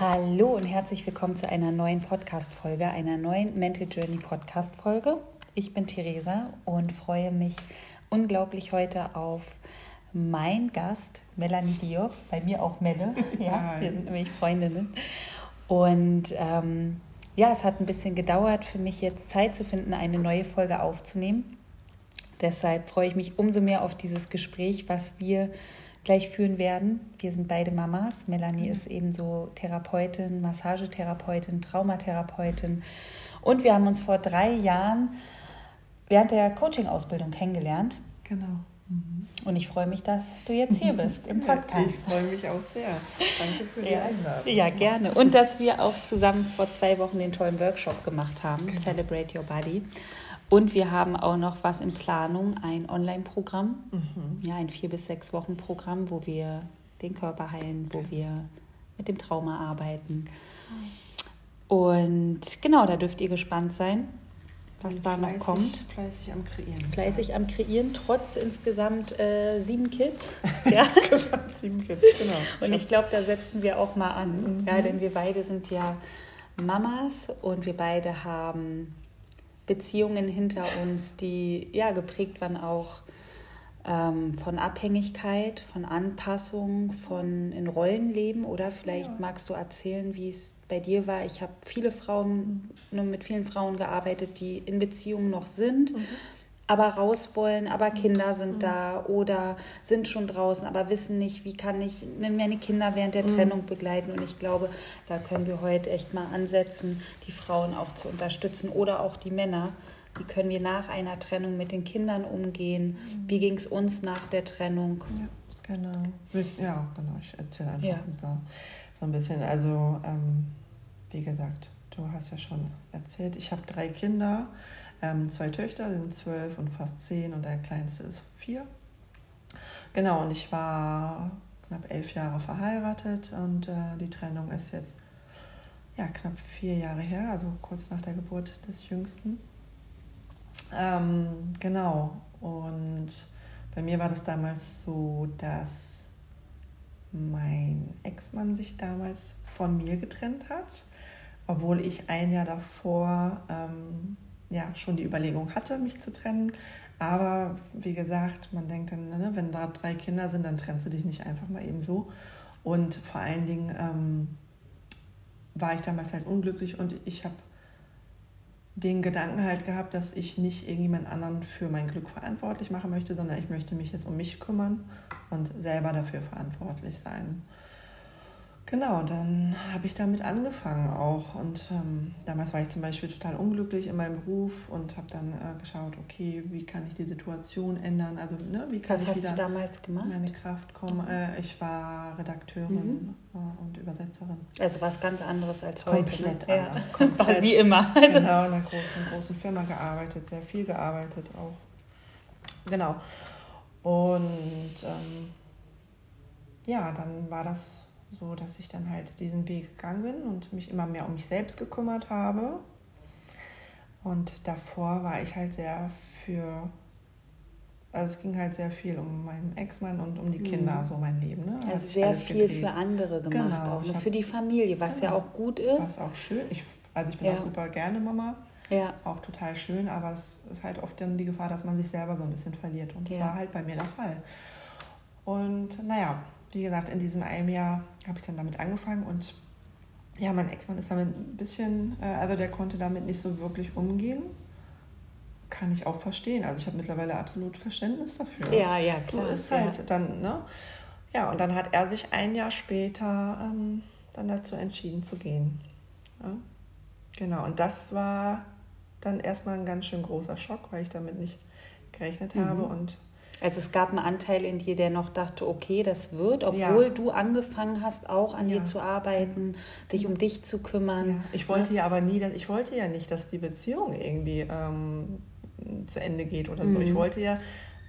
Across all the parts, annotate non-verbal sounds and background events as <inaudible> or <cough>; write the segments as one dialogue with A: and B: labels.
A: Hallo und herzlich willkommen zu einer neuen Podcast-Folge, einer neuen Mental Journey Podcast-Folge. Ich bin Theresa und freue mich unglaublich heute auf mein Gast, Melanie Diop, bei mir auch Melle. <laughs> Ja, wir sind nämlich Freundinnen. Und ähm, ja, es hat ein bisschen gedauert für mich jetzt Zeit zu finden, eine neue Folge aufzunehmen. Deshalb freue ich mich umso mehr auf dieses Gespräch, was wir gleich führen werden. Wir sind beide Mamas. Melanie mhm. ist ebenso Therapeutin, Massagetherapeutin, Traumatherapeutin. Und wir haben uns vor drei Jahren während der Coaching-Ausbildung kennengelernt.
B: Genau.
A: Mhm. Und ich freue mich, dass du jetzt hier bist im <laughs> Podcast.
B: ich freue mich auch sehr. Danke für die
A: ja.
B: Einladung.
A: Ja, gerne. Und dass wir auch zusammen vor zwei Wochen den tollen Workshop gemacht haben, genau. Celebrate Your Body. Und wir haben auch noch was in Planung, ein Online-Programm, mhm. ja, ein vier bis sechs Wochen Programm, wo wir den Körper heilen, wo wir mit dem Trauma arbeiten. Und genau, da dürft ihr gespannt sein, was Bin da noch kommt.
B: Fleißig am Kreieren.
A: Fleißig am Kreieren, trotz insgesamt äh, sieben Kids. <laughs> ja. sieben Kids, genau. Und ich glaube, da setzen wir auch mal an. Mhm. Ja, denn wir beide sind ja Mamas und wir beide haben Beziehungen hinter uns, die ja geprägt waren auch ähm, von Abhängigkeit, von Anpassung, von in Rollenleben. Oder vielleicht ja. magst du erzählen, wie es bei dir war. Ich habe viele Frauen, nur mit vielen Frauen gearbeitet, die in Beziehungen noch sind. Mhm aber raus wollen, aber Kinder sind mhm. da oder sind schon draußen, aber wissen nicht, wie kann ich meine Kinder während der mhm. Trennung begleiten. Und ich glaube, da können wir heute echt mal ansetzen, die Frauen auch zu unterstützen oder auch die Männer. Wie können wir nach einer Trennung mit den Kindern umgehen? Mhm. Wie ging es uns nach der Trennung?
B: Ja, genau. Ja, genau. Ich erzähle einfach ja. über so ein bisschen. Also, ähm, wie gesagt, du hast ja schon erzählt, ich habe drei Kinder. Ähm, zwei Töchter, sind zwölf und fast zehn und der kleinste ist vier. Genau, und ich war knapp elf Jahre verheiratet und äh, die Trennung ist jetzt ja, knapp vier Jahre her, also kurz nach der Geburt des Jüngsten. Ähm, genau, und bei mir war das damals so, dass mein Ex-Mann sich damals von mir getrennt hat, obwohl ich ein Jahr davor ähm, ja schon die Überlegung hatte, mich zu trennen. Aber wie gesagt, man denkt dann, ne, wenn da drei Kinder sind, dann trennst du dich nicht einfach mal eben so. Und vor allen Dingen ähm, war ich damals halt unglücklich und ich habe den Gedanken halt gehabt, dass ich nicht irgendjemand anderen für mein Glück verantwortlich machen möchte, sondern ich möchte mich jetzt um mich kümmern und selber dafür verantwortlich sein. Genau, dann habe ich damit angefangen auch. Und ähm, damals war ich zum Beispiel total unglücklich in meinem Beruf und habe dann äh, geschaut, okay, wie kann ich die Situation ändern? Also, ne, wie kann
A: Was
B: ich
A: hast wieder du damals gemacht?
B: meine Kraft kommen? Äh, ich war Redakteurin mhm. äh, und Übersetzerin.
A: Also was ganz anderes als heute.
B: Komplett
A: ne?
B: anders. <laughs>
A: Ja. Komplett. Wie immer.
B: Also <laughs> genau, in einer <laughs> großen, großen Firma gearbeitet, sehr viel gearbeitet auch. Genau. Und ähm, ja, dann war das so dass ich dann halt diesen Weg gegangen bin und mich immer mehr um mich selbst gekümmert habe. Und davor war ich halt sehr für, also es ging halt sehr viel um meinen Ex-Mann und um die Kinder, mhm. so mein Leben. Ne?
A: Also sehr viel getrieben. für andere gemacht, genau, auch ne? für die Familie, was genau, ja auch gut ist.
B: Was auch schön. Ich, also ich bin ja. auch super gerne Mama. Ja. Auch total schön, aber es ist halt oft dann die Gefahr, dass man sich selber so ein bisschen verliert. Und das ja. war halt bei mir der Fall. Und naja, wie gesagt, in diesem einem Jahr habe ich dann damit angefangen und ja, mein Ex-Mann ist damit ein bisschen, äh, also der konnte damit nicht so wirklich umgehen. Kann ich auch verstehen. Also ich habe mittlerweile absolut Verständnis dafür.
A: Ja, ja, klar.
B: So ist halt ja. dann, ne? Ja, und dann hat er sich ein Jahr später ähm, dann dazu entschieden zu gehen. Ja? Genau, und das war dann erstmal ein ganz schön großer Schock, weil ich damit nicht gerechnet mhm. habe und
A: also es gab einen Anteil in dir, der noch dachte, okay, das wird, obwohl ja. du angefangen hast, auch an ja. dir zu arbeiten, dich um dich zu kümmern. Ja.
B: Ich wollte ja aber nie, dass, ich wollte ja nicht, dass die Beziehung irgendwie ähm, zu Ende geht oder so. Mhm. Ich wollte ja,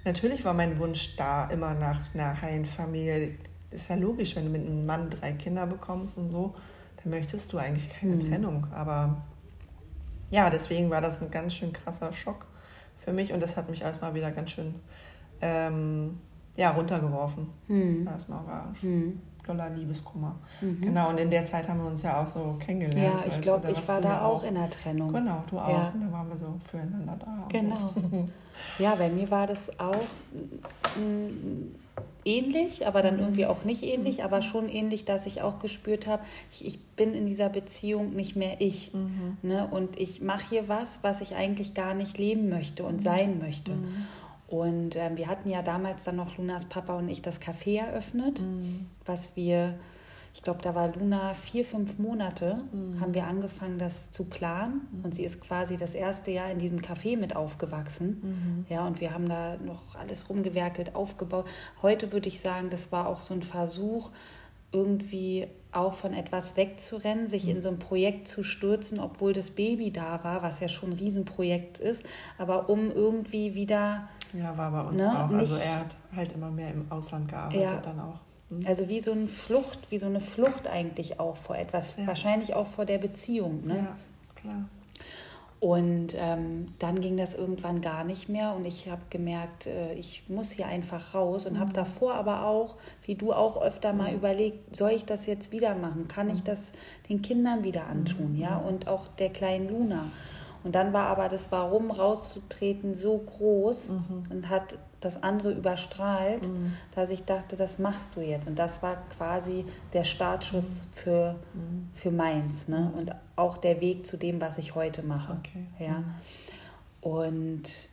B: natürlich war mein Wunsch da immer nach einer heilen Familie. Ist ja logisch, wenn du mit einem Mann drei Kinder bekommst und so, dann möchtest du eigentlich keine mhm. Trennung. Aber ja, deswegen war das ein ganz schön krasser Schock für mich und das hat mich erstmal wieder ganz schön ähm, ja, runtergeworfen. Hm. Erstmal war hm. doller Liebeskummer. Mhm. Genau, und in der Zeit haben wir uns ja auch so kennengelernt.
A: Ja, ich glaube, ich war da auch in der Trennung.
B: Genau, du auch. Ja. Und da waren wir so füreinander da.
A: Genau. So. ja, bei mir war das auch ähnlich, aber dann mhm. irgendwie auch nicht ähnlich, mhm. aber schon ähnlich, dass ich auch gespürt habe, ich, ich, bin in dieser Beziehung nicht mehr ich. Mhm. Ne? Und ich mache hier was, was ich eigentlich gar nicht leben möchte und mhm. sein möchte. Mhm. Und ähm, wir hatten ja damals dann noch Lunas Papa und ich das Café eröffnet, mhm. was wir, ich glaube, da war Luna vier, fünf Monate, mhm. haben wir angefangen, das zu planen. Mhm. Und sie ist quasi das erste Jahr in diesem Café mit aufgewachsen. Mhm. Ja, und wir haben da noch alles rumgewerkelt, aufgebaut. Heute würde ich sagen, das war auch so ein Versuch, irgendwie auch von etwas wegzurennen, sich in so ein Projekt zu stürzen, obwohl das Baby da war, was ja schon ein Riesenprojekt ist, aber um irgendwie wieder
B: ja, war bei uns ne? auch. Also er hat halt immer mehr im Ausland gearbeitet ja. dann auch.
A: Mhm. Also wie so eine Flucht, wie so eine Flucht eigentlich auch vor etwas, ja. wahrscheinlich auch vor der Beziehung. Ne? Ja, klar. Und ähm, dann ging das irgendwann gar nicht mehr und ich habe gemerkt, äh, ich muss hier einfach raus und mhm. habe davor aber auch, wie du auch öfter mal mhm. überlegt, soll ich das jetzt wieder machen? Kann ich mhm. das den Kindern wieder antun? Ja, mhm. und auch der kleinen Luna. Und dann war aber das Warum rauszutreten so groß mhm. und hat das andere überstrahlt, mhm. dass ich dachte, das machst du jetzt. Und das war quasi der Startschuss mhm. für, mhm. für meins. Ne? Und auch der Weg zu dem, was ich heute mache. Okay. Ja? Und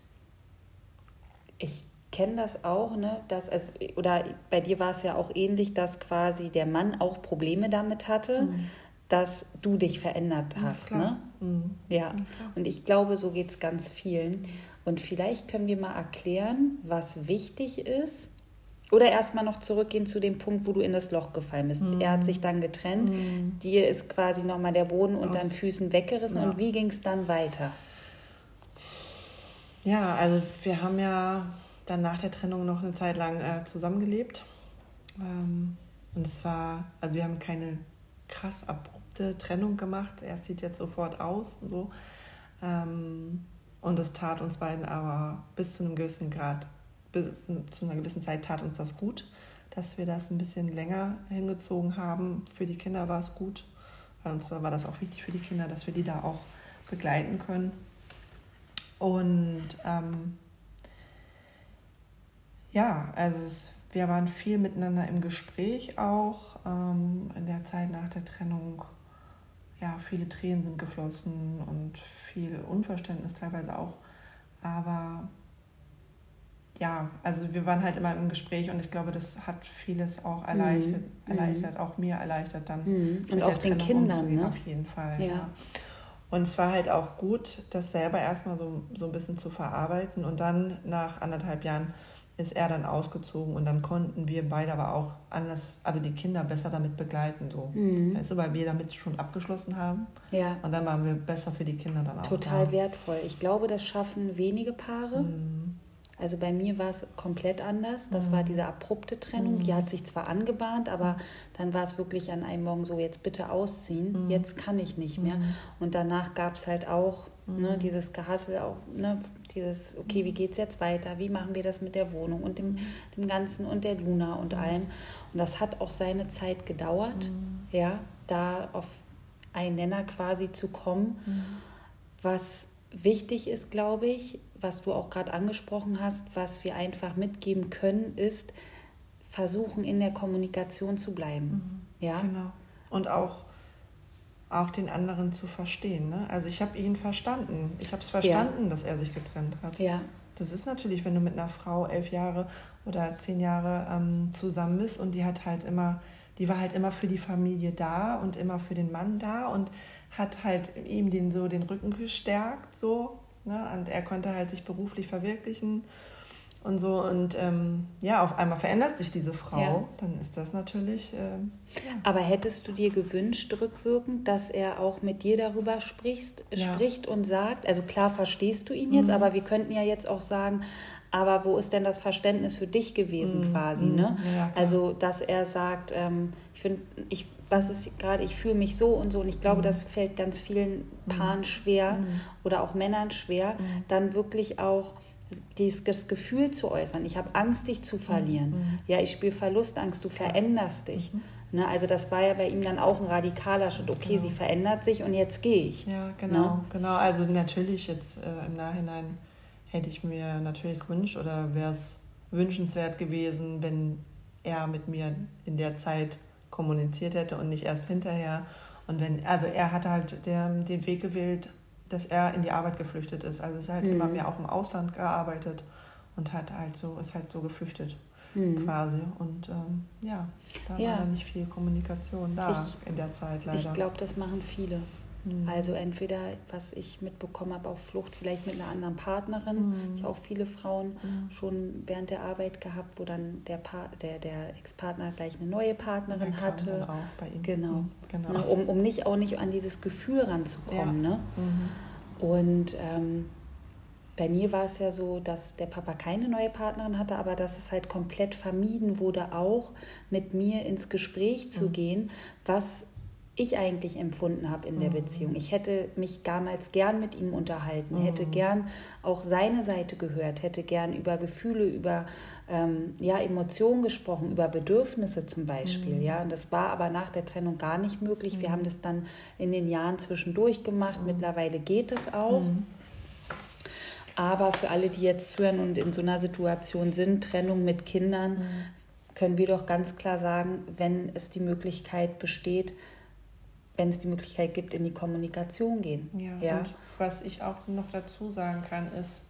A: ich kenne das auch, ne, dass es, oder bei dir war es ja auch ähnlich, dass quasi der Mann auch Probleme damit hatte, mhm dass du dich verändert hast. Ja, ne? Mhm. ja. ja und ich glaube, so geht es ganz vielen. Und vielleicht können wir mal erklären, was wichtig ist. Oder erstmal noch zurückgehen zu dem Punkt, wo du in das Loch gefallen bist. Mhm. Er hat sich dann getrennt. Mhm. Dir ist quasi nochmal der Boden unter den Füßen weggerissen. Ja. Und wie ging es dann weiter?
B: Ja, also wir haben ja dann nach der Trennung noch eine Zeit lang äh, zusammengelebt. Ähm, und es war, also wir haben keine krass ab abrupt Trennung gemacht. Er zieht jetzt sofort aus und so. Ähm, und das tat uns beiden aber bis zu einem gewissen Grad, bis zu einer gewissen Zeit tat uns das gut, dass wir das ein bisschen länger hingezogen haben. Für die Kinder war es gut. Und zwar war das auch wichtig für die Kinder, dass wir die da auch begleiten können. Und ähm, ja, also es, wir waren viel miteinander im Gespräch auch ähm, in der Zeit nach der Trennung ja, viele Tränen sind geflossen und viel Unverständnis teilweise auch. Aber ja, also wir waren halt immer im Gespräch und ich glaube, das hat vieles auch erleichtert, mhm. erleichtert auch mir erleichtert dann.
A: Mhm. Und auch den Kindern, ne?
B: Auf jeden Fall. Ja. ja. Und es war halt auch gut, das selber erstmal so, so ein bisschen zu verarbeiten und dann nach anderthalb Jahren ist er dann ausgezogen und dann konnten wir beide aber auch anders, also die Kinder besser damit begleiten, so. Mhm. Weißt du, weil wir damit schon abgeschlossen haben. Ja. Und dann waren wir besser für die Kinder dann auch.
A: Total da. wertvoll. Ich glaube, das schaffen wenige Paare. Mhm. Also bei mir war es komplett anders. Das mhm. war diese abrupte Trennung. Mhm. Die hat sich zwar angebahnt, aber dann war es wirklich an einem Morgen so, jetzt bitte ausziehen, mhm. jetzt kann ich nicht mehr. Mhm. Und danach gab es halt auch ne, mhm. dieses Gehassel, auch ne, dieses, okay, wie geht es jetzt weiter? Wie machen wir das mit der Wohnung und dem, dem Ganzen und der Luna und allem? Und das hat auch seine Zeit gedauert, mhm. ja, da auf einen Nenner quasi zu kommen. Mhm. Was wichtig ist, glaube ich, was du auch gerade angesprochen hast, was wir einfach mitgeben können, ist, versuchen in der Kommunikation zu bleiben. Mhm. Ja?
B: Genau. Und auch auch den anderen zu verstehen. Ne? Also ich habe ihn verstanden. Ich habe es verstanden, ja. dass er sich getrennt hat. Ja. Das ist natürlich, wenn du mit einer Frau elf Jahre oder zehn Jahre ähm, zusammen bist und die hat halt immer, die war halt immer für die Familie da und immer für den Mann da und hat halt ihm den so den Rücken gestärkt so. Ne? Und er konnte halt sich beruflich verwirklichen und so. Und ähm, ja, auf einmal verändert sich diese Frau, ja. dann ist das natürlich. Ähm,
A: ja. Aber hättest du dir gewünscht, rückwirkend, dass er auch mit dir darüber sprichst, ja. spricht und sagt, also klar verstehst du ihn jetzt, mhm. aber wir könnten ja jetzt auch sagen, aber wo ist denn das Verständnis für dich gewesen mhm. quasi? Mhm. Ne? also, dass er sagt, ähm, ich finde, ich, was ist gerade, ich fühle mich so und so. Und ich glaube, mhm. das fällt ganz vielen mhm. Paaren schwer mhm. oder auch Männern schwer, dann wirklich auch dieses Gefühl zu äußern, ich habe Angst, dich zu verlieren. Mhm. Ja, ich spüre Verlustangst, du veränderst dich. Mhm. Ne, also das war ja bei ihm dann auch ein radikaler Schritt. Okay, genau. sie verändert sich und jetzt gehe ich.
B: Ja, genau, ne? genau. Also natürlich jetzt äh, im Nachhinein hätte ich mir natürlich gewünscht oder wäre es wünschenswert gewesen, wenn er mit mir in der Zeit kommuniziert hätte und nicht erst hinterher. Und wenn, also er hatte halt der, den Weg gewählt, dass er in die Arbeit geflüchtet ist. Also ist halt mhm. immer mehr auch im Ausland gearbeitet und hat halt so, ist halt so geflüchtet mhm. quasi. Und ähm, ja, da ja. war dann nicht viel Kommunikation da ich, in der Zeit leider.
A: Ich glaube, das machen viele. Mhm. Also entweder, was ich mitbekommen habe, auf Flucht, vielleicht mit einer anderen Partnerin. Mhm. Ich habe auch viele Frauen mhm. schon während der Arbeit gehabt, wo dann der, pa der, der Ex-Partner gleich eine neue Partnerin hatte. Genau. Mhm. genau. Ne, um, um nicht auch nicht an dieses Gefühl ranzukommen. Ja. Ne? Mhm. Und ähm, bei mir war es ja so, dass der Papa keine neue Partnerin hatte, aber dass es halt komplett vermieden wurde, auch mit mir ins Gespräch zu mhm. gehen, was ich eigentlich empfunden habe in der mhm. Beziehung. Ich hätte mich damals gern mit ihm unterhalten, mhm. hätte gern auch seine Seite gehört, hätte gern über Gefühle, über ähm, ja, Emotionen gesprochen, über Bedürfnisse zum Beispiel. Mhm. Ja, und das war aber nach der Trennung gar nicht möglich. Wir mhm. haben das dann in den Jahren zwischendurch gemacht. Mhm. Mittlerweile geht es auch. Mhm. Aber für alle, die jetzt hören und in so einer Situation sind, Trennung mit Kindern, können wir doch ganz klar sagen, wenn es die Möglichkeit besteht, wenn es die Möglichkeit gibt, in die Kommunikation gehen.
B: Ja, ja. Und was ich auch noch dazu sagen kann, ist,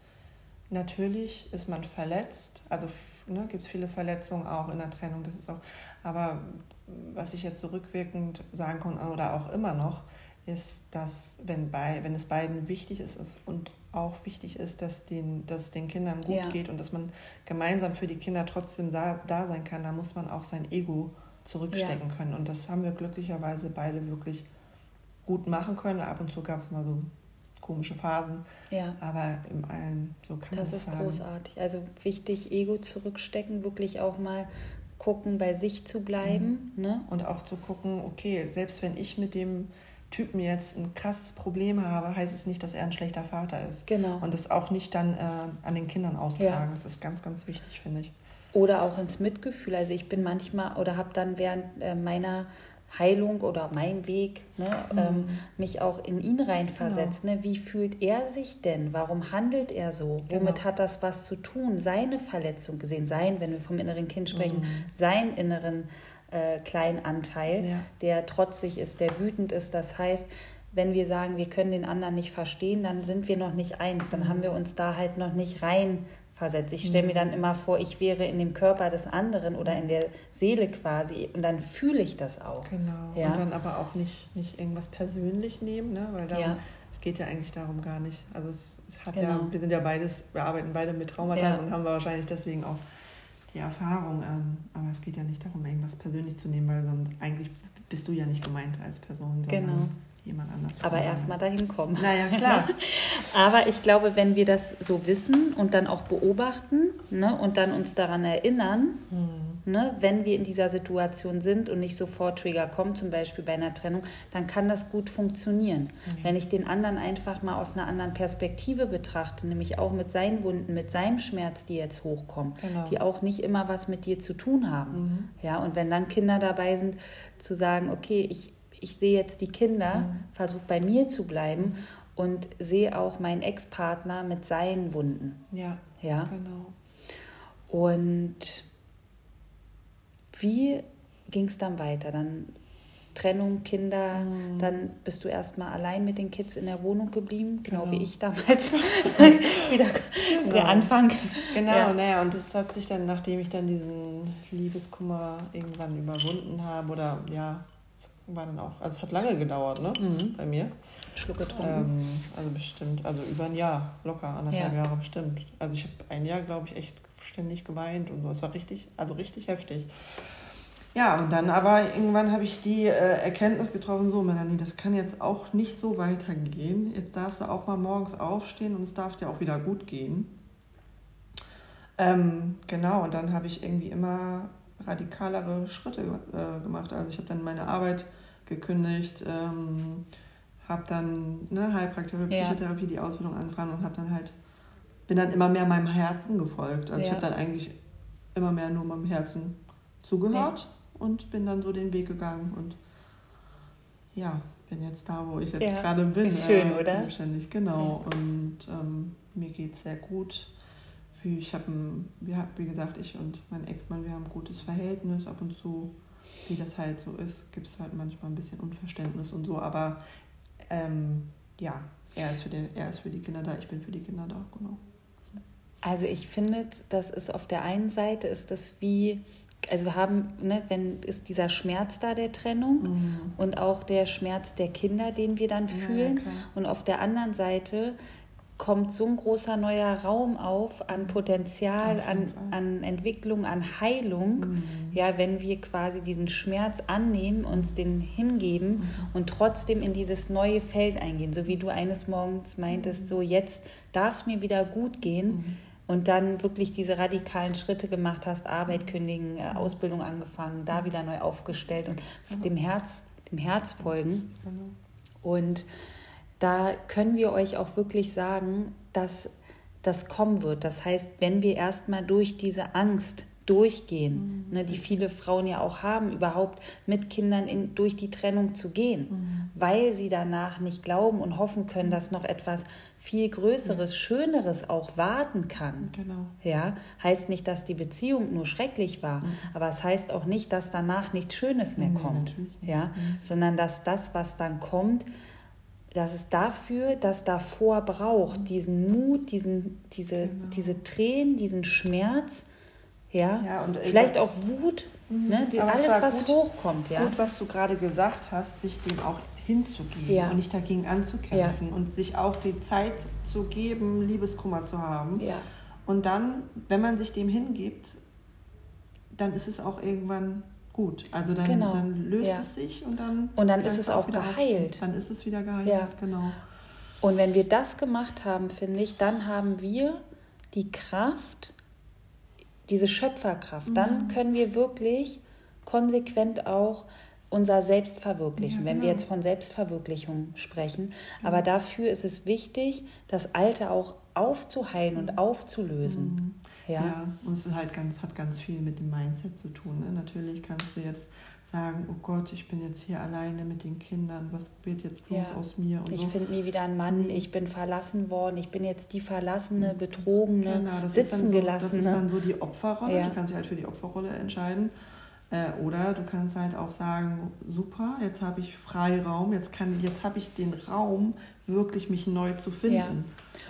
B: natürlich ist man verletzt, also ne, gibt es viele Verletzungen auch in der Trennung, das ist auch, aber was ich jetzt zurückwirkend so sagen kann oder auch immer noch, ist, dass wenn, bei, wenn es beiden wichtig ist und auch wichtig ist, dass, den, dass es den Kindern gut ja. geht und dass man gemeinsam für die Kinder trotzdem da, da sein kann, da muss man auch sein Ego zurückstecken ja. können. Und das haben wir glücklicherweise beide wirklich gut machen können. Ab und zu gab es mal so komische Phasen. Ja. Aber im allen so kann
A: Das ist sagen. großartig. Also wichtig, Ego zurückstecken, wirklich auch mal gucken, bei sich zu bleiben. Mhm. Ne?
B: Und auch zu gucken, okay, selbst wenn ich mit dem Typen jetzt ein krasses Problem habe, heißt es nicht, dass er ein schlechter Vater ist. Genau. Und das auch nicht dann äh, an den Kindern austragen. Ja. Das ist ganz, ganz wichtig, finde ich.
A: Oder auch ins Mitgefühl. Also ich bin manchmal oder habe dann während äh, meiner Heilung oder meinem Weg ne, mhm. ähm, mich auch in ihn reinversetzt. Genau. Ne? Wie fühlt er sich denn? Warum handelt er so? Genau. Womit hat das was zu tun? Seine Verletzung gesehen, sein, wenn wir vom inneren Kind sprechen, mhm. seinen inneren äh, kleinen Anteil, ja. der trotzig ist, der wütend ist. Das heißt, wenn wir sagen, wir können den anderen nicht verstehen, dann sind wir noch nicht eins, dann haben wir uns da halt noch nicht rein versetze. Ich stelle mir dann immer vor, ich wäre in dem Körper des anderen oder in der Seele quasi und dann fühle ich das auch.
B: Genau. Ja? Und dann aber auch nicht, nicht irgendwas persönlich nehmen, ne? weil darum, ja. es geht ja eigentlich darum gar nicht. Also es, es hat genau. ja, wir sind ja beides, wir arbeiten beide mit Traumata ja. und haben wir wahrscheinlich deswegen auch die Erfahrung. Ähm, aber es geht ja nicht darum, irgendwas persönlich zu nehmen, weil sonst eigentlich bist du ja nicht gemeint als Person. Genau
A: jemand anders. Aber erstmal dahin kommen. Naja, klar. <laughs> Aber ich glaube, wenn wir das so wissen und dann auch beobachten ne, und dann uns daran erinnern, hm. ne, wenn wir in dieser Situation sind und nicht sofort Trigger kommen, zum Beispiel bei einer Trennung, dann kann das gut funktionieren. Mhm. Wenn ich den anderen einfach mal aus einer anderen Perspektive betrachte, nämlich auch mit seinen Wunden, mit seinem Schmerz, die jetzt hochkommen, genau. die auch nicht immer was mit dir zu tun haben. Mhm. Ja, und wenn dann Kinder dabei sind, zu sagen, okay, ich ich sehe jetzt die Kinder, mhm. versuche bei mir zu bleiben und sehe auch meinen Ex-Partner mit seinen Wunden. Ja, ja, genau. Und wie ging es dann weiter? Dann Trennung, Kinder, mhm. dann bist du erstmal allein mit den Kids in der Wohnung geblieben, genau, genau. wie ich damals. <laughs> wieder
B: genau. der Anfang. Genau, ja. naja, und das hat sich dann, nachdem ich dann diesen Liebeskummer irgendwann überwunden habe oder ja, war dann auch, also es hat lange gedauert, ne? Mhm. Bei mir. Schluck getrunken. Ähm, also bestimmt, also über ein Jahr, locker, anderthalb ja. Jahre bestimmt. Also ich habe ein Jahr, glaube ich, echt ständig geweint und so. Es war richtig, also richtig heftig. Ja, und dann aber irgendwann habe ich die äh, Erkenntnis getroffen, so Melanie, das kann jetzt auch nicht so weitergehen. Jetzt darfst du auch mal morgens aufstehen und es darf dir auch wieder gut gehen. Ähm, genau, und dann habe ich irgendwie immer radikalere Schritte äh, gemacht. Also ich habe dann meine Arbeit gekündigt, ähm, habe dann ne, Heilpraktikerin, Psychotherapie, die Ausbildung angefangen und habe dann halt, bin dann immer mehr meinem Herzen gefolgt. Also ja. ich habe dann eigentlich immer mehr nur meinem Herzen zugehört ja. und bin dann so den Weg gegangen und ja, bin jetzt da, wo ich jetzt ja, gerade bin. Ist schön, äh, oder? Selbstständig, genau. Ja. Und ähm, mir geht es sehr gut. Wie, ich habe, wie gesagt, ich und mein Ex-Mann, wir haben ein gutes Verhältnis. Ab und zu, wie das halt so ist, gibt es halt manchmal ein bisschen Unverständnis und so. Aber ähm, ja, er ist, für den, er ist für die Kinder da, ich bin für die Kinder da, genau.
A: Also ich finde, das ist auf der einen Seite ist das wie also wir haben, ne, wenn ist dieser Schmerz da der Trennung mhm. und auch der Schmerz der Kinder, den wir dann fühlen. Ja, und auf der anderen Seite kommt so ein großer neuer Raum auf an Potenzial, an, an Entwicklung, an Heilung, mhm. ja, wenn wir quasi diesen Schmerz annehmen, uns den hingeben mhm. und trotzdem in dieses neue Feld eingehen. So wie du eines Morgens meintest, so jetzt darf es mir wieder gut gehen mhm und dann wirklich diese radikalen Schritte gemacht hast, Arbeit kündigen, äh, Ausbildung angefangen, da wieder neu aufgestellt und dem Herz, dem Herz folgen. Genau. Und da können wir euch auch wirklich sagen, dass das kommen wird. Das heißt, wenn wir erstmal durch diese Angst durchgehen, mhm. ne, die viele Frauen ja auch haben, überhaupt mit Kindern in, durch die Trennung zu gehen, mhm. weil sie danach nicht glauben und hoffen können, dass noch etwas viel Größeres, ja. Schöneres auch warten kann. Genau. Ja, heißt nicht, dass die Beziehung nur schrecklich war, mhm. aber es heißt auch nicht, dass danach nichts Schönes mehr kommt. Ja, mhm. sondern dass das, was dann kommt, dass es dafür, das davor braucht, diesen Mut, diesen, diese, genau. diese Tränen, diesen Schmerz, ja, ja und vielleicht auch Wut, mhm. ne, die, alles,
B: was gut, hochkommt. Ja. Gut, was du gerade gesagt hast, sich dem auch hinzugeben ja. und nicht dagegen anzukämpfen ja. und sich auch die Zeit zu geben, Liebeskummer zu haben. Ja. Und dann, wenn man sich dem hingibt, dann ist es auch irgendwann gut. Also dann, genau. dann löst es sich und dann.
A: Und dann ist es auch geheilt.
B: Dann ist es wieder geheilt, genau.
A: Und wenn wir das gemacht haben, finde ich, dann haben wir die Kraft, diese Schöpferkraft. Mhm. Dann können wir wirklich konsequent auch unser Selbstverwirklichen, ja, wenn wir genau. jetzt von Selbstverwirklichung sprechen. Aber mhm. dafür ist es wichtig, das Alte auch aufzuheilen und mhm. aufzulösen. Mhm.
B: Ja? ja, und es halt ganz, hat ganz viel mit dem Mindset zu tun. Ne? Natürlich kannst du jetzt sagen, oh Gott, ich bin jetzt hier alleine mit den Kindern, was wird jetzt bloß ja. aus mir?
A: Und ich so. finde nie wieder einen Mann, nee. ich bin verlassen worden, ich bin jetzt die verlassene, betrogene, genau, sitzen
B: so,
A: gelassene.
B: Das ist dann so die Opferrolle, ja. du kannst dich halt für die Opferrolle entscheiden. Äh, oder du kannst halt auch sagen, super, jetzt habe ich Freiraum, jetzt, jetzt habe ich den Raum, wirklich mich neu zu finden. Ja.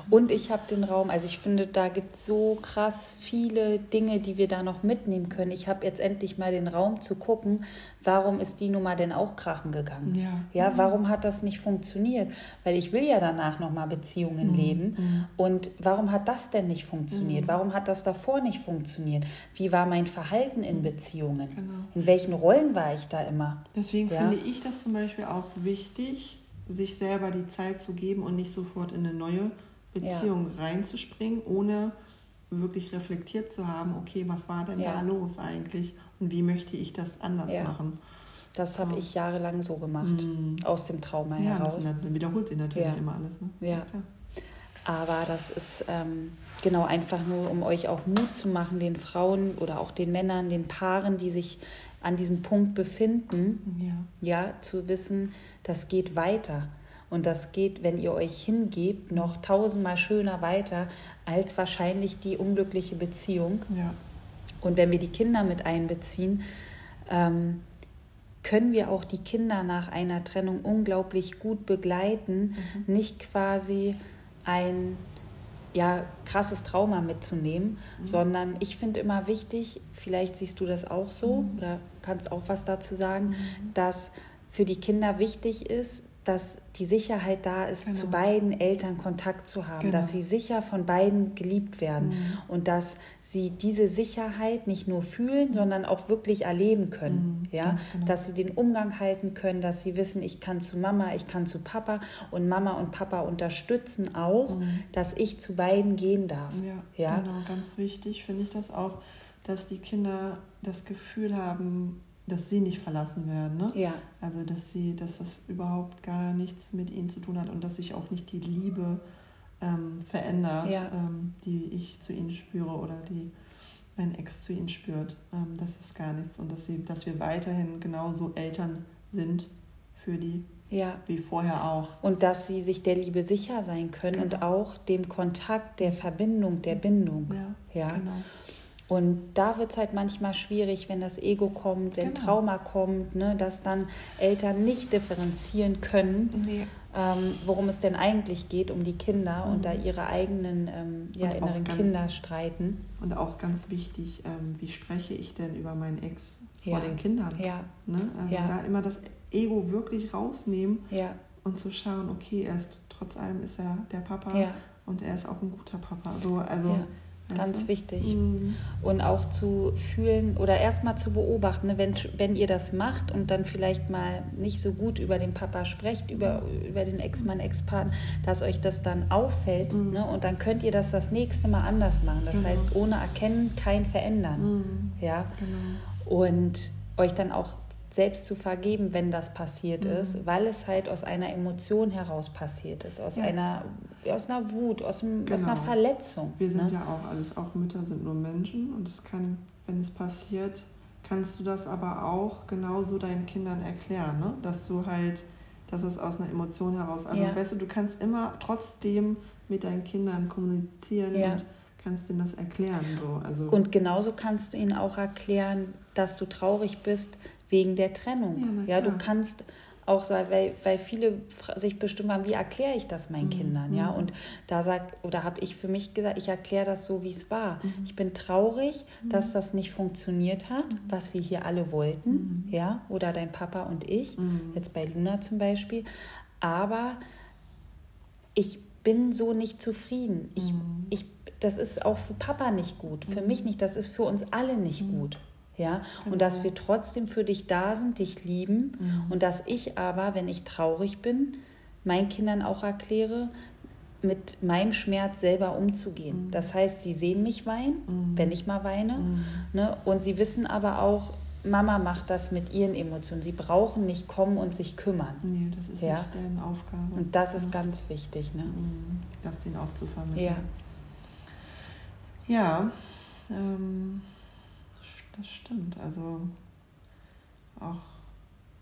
A: Und ich habe den Raum, also ich finde, da gibt es so krass viele Dinge, die wir da noch mitnehmen können. Ich habe jetzt endlich mal den Raum zu gucken, warum ist die Nummer denn auch krachen gegangen? Ja. ja, warum hat das nicht funktioniert? Weil ich will ja danach nochmal Beziehungen mhm. leben. Mhm. Und warum hat das denn nicht funktioniert? Mhm. Warum hat das davor nicht funktioniert? Wie war mein Verhalten in Beziehungen? Genau. In welchen Rollen war ich da immer?
B: Deswegen ja? finde ich das zum Beispiel auch wichtig, sich selber die Zeit zu geben und nicht sofort in eine neue Beziehung ja. reinzuspringen, ohne wirklich reflektiert zu haben, okay, was war denn ja. da los eigentlich und wie möchte ich das anders ja. machen.
A: Das habe ich jahrelang so gemacht, mhm. aus dem Trauma ja, heraus.
B: Das, dann wiederholt sich natürlich immer alles. Ne?
A: Ja. Aber das ist ähm, genau einfach nur, um euch auch Mut zu machen, den Frauen oder auch den Männern, den Paaren, die sich an diesem Punkt befinden, ja zu wissen, das geht weiter. Und das geht, wenn ihr euch hingebt, noch tausendmal schöner weiter als wahrscheinlich die unglückliche Beziehung. Ja. Und wenn wir die Kinder mit einbeziehen, ähm, können wir auch die Kinder nach einer Trennung unglaublich gut begleiten, mhm. nicht quasi ein ja, krasses Trauma mitzunehmen, mhm. sondern ich finde immer wichtig, vielleicht siehst du das auch so mhm. oder kannst auch was dazu sagen, mhm. dass für die Kinder wichtig ist, dass die Sicherheit da ist, genau. zu beiden Eltern Kontakt zu haben, genau. dass sie sicher von beiden geliebt werden mhm. und dass sie diese Sicherheit nicht nur fühlen, sondern auch wirklich erleben können. Mhm. Ja? Genau. Dass sie den Umgang halten können, dass sie wissen, ich kann zu Mama, ich kann zu Papa und Mama und Papa unterstützen auch, mhm. dass ich zu beiden gehen darf.
B: Ja, ja? genau, ganz wichtig finde ich das auch, dass die Kinder das Gefühl haben, dass sie nicht verlassen werden. Ne? Ja. Also dass sie, dass das überhaupt gar nichts mit ihnen zu tun hat und dass sich auch nicht die Liebe ähm, verändert, ja. ähm, die ich zu ihnen spüre oder die mein Ex zu ihnen spürt. Ähm, das ist gar nichts. Und dass, sie, dass wir weiterhin genauso Eltern sind für die. Ja. Wie vorher auch.
A: Und dass sie sich der Liebe sicher sein können genau. und auch dem Kontakt, der Verbindung, der Bindung. Ja, ja. genau. Und da wird es halt manchmal schwierig, wenn das Ego kommt, wenn genau. Trauma kommt, ne, dass dann Eltern nicht differenzieren können, nee. ähm, worum es denn eigentlich geht, um die Kinder mhm. und da ihre eigenen ähm, ja, inneren ganz, Kinder streiten.
B: Und auch ganz wichtig, ähm, wie spreche ich denn über meinen Ex ja. vor den Kindern? Ja. Ne? Also ja. da immer das Ego wirklich rausnehmen und zu schauen, okay, er ist trotz allem ist er der Papa und er ist auch ein guter Papa. So, also
A: Ganz wichtig. Mhm. Und auch zu fühlen oder erstmal zu beobachten, ne, wenn, wenn ihr das macht und dann vielleicht mal nicht so gut über den Papa sprecht, über, über den Ex-Mann, Ex-Partner, dass euch das dann auffällt. Mhm. Ne, und dann könnt ihr das das nächste Mal anders machen. Das genau. heißt, ohne Erkennen kein Verändern. Mhm. Ja? Genau. Und euch dann auch selbst zu vergeben, wenn das passiert mhm. ist, weil es halt aus einer Emotion heraus passiert ist, aus ja. einer aus einer Wut, aus, einem, genau. aus einer genau. Verletzung.
B: Wir sind ne? ja auch alles, auch Mütter sind nur Menschen und es kann, wenn es passiert, kannst du das aber auch genauso deinen Kindern erklären, ne? dass du halt, dass es aus einer Emotion heraus, also ja. weißt du, du kannst immer trotzdem mit deinen Kindern kommunizieren ja. und kannst denen das erklären. So. Also
A: und genauso kannst du ihnen auch erklären, dass du traurig bist wegen der Trennung. Ja, ja du kannst auch sagen, weil, weil viele sich bestimmt haben, wie erkläre ich das meinen mhm. Kindern, ja? Mhm. Und da sagt, oder habe ich für mich gesagt, ich erkläre das so, wie es war. Mhm. Ich bin traurig, mhm. dass das nicht funktioniert hat, mhm. was wir hier alle wollten, mhm. ja? Oder dein Papa und ich, jetzt bei Luna zum Beispiel. Aber ich bin so nicht zufrieden. Ich, ich, das ist auch für Papa nicht gut, für mich nicht, das ist für uns alle nicht gut. Ja, und dass wir trotzdem für dich da sind, dich lieben mhm. und dass ich aber, wenn ich traurig bin, meinen Kindern auch erkläre, mit meinem Schmerz selber umzugehen. Mhm. Das heißt, sie sehen mich weinen, mhm. wenn ich mal weine, mhm. ne? und sie wissen aber auch, Mama macht das mit ihren Emotionen. Sie brauchen nicht kommen und sich kümmern.
B: Nee, das ist ja? nicht deren Aufgabe.
A: Und das ist ganz wichtig. Ne?
B: Mhm. Das denen auch zu vermitteln. Ja. Ja. Ähm das stimmt. Also auch